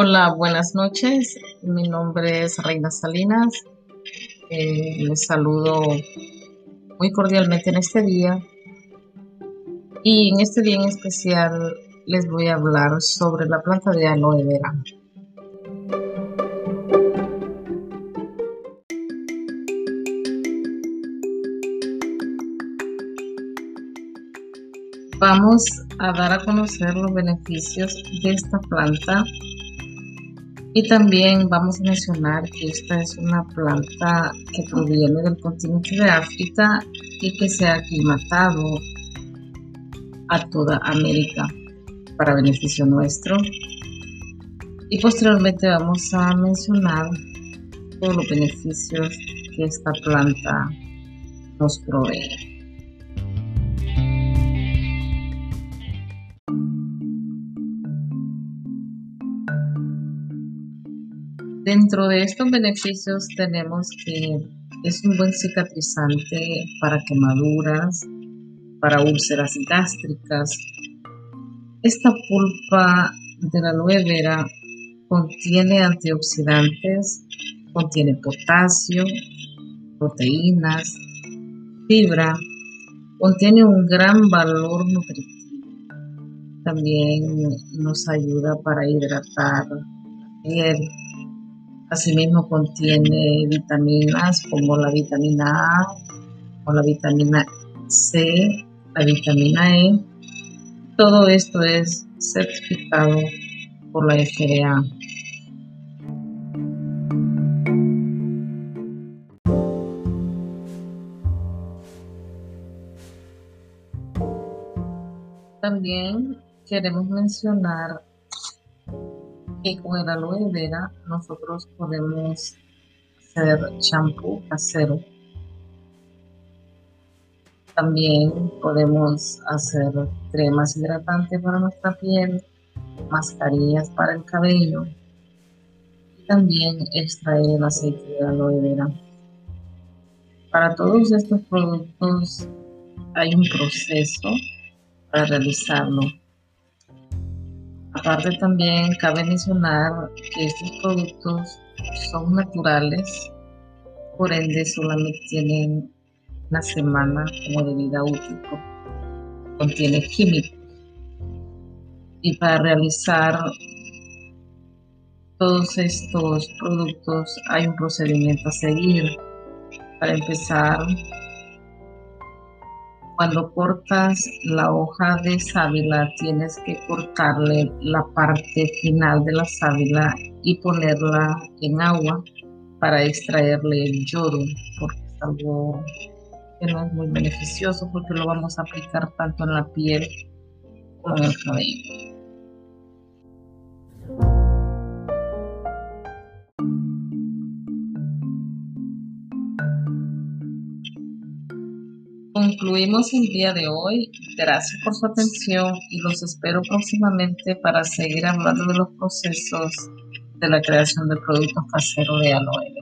Hola, buenas noches. Mi nombre es Reina Salinas. Eh, les saludo muy cordialmente en este día. Y en este día en especial les voy a hablar sobre la planta de aloe vera. Vamos a dar a conocer los beneficios de esta planta y también vamos a mencionar que esta es una planta que proviene del continente de África y que se ha aclimatado a toda América para beneficio nuestro. Y posteriormente vamos a mencionar todos los beneficios que esta planta nos provee. Dentro de estos beneficios tenemos que es un buen cicatrizante para quemaduras, para úlceras gástricas. Esta pulpa de la aloe vera contiene antioxidantes, contiene potasio, proteínas, fibra, contiene un gran valor nutritivo. También nos ayuda para hidratar la piel Asimismo contiene vitaminas como la vitamina A o la vitamina C, la vitamina E. Todo esto es certificado por la FDA. También queremos mencionar que con el aloe vera nosotros podemos hacer champú casero. También podemos hacer cremas hidratantes para nuestra piel, mascarillas para el cabello y también extraer el aceite de aloe vera. Para todos estos productos hay un proceso para realizarlo. Aparte también cabe mencionar que estos productos son naturales, por ende solamente tienen una semana como de vida útil, contiene químicos. Y para realizar todos estos productos hay un procedimiento a seguir. Para empezar, cuando cortas la hoja de sábila, tienes que cortarle la parte final de la sábila y ponerla en agua para extraerle el yodo, porque es algo que no es muy beneficioso porque lo vamos a aplicar tanto en la piel como en el cabello. Concluimos el día de hoy. Gracias por su atención y los espero próximamente para seguir hablando de los procesos de la creación de productos caseros de aloe.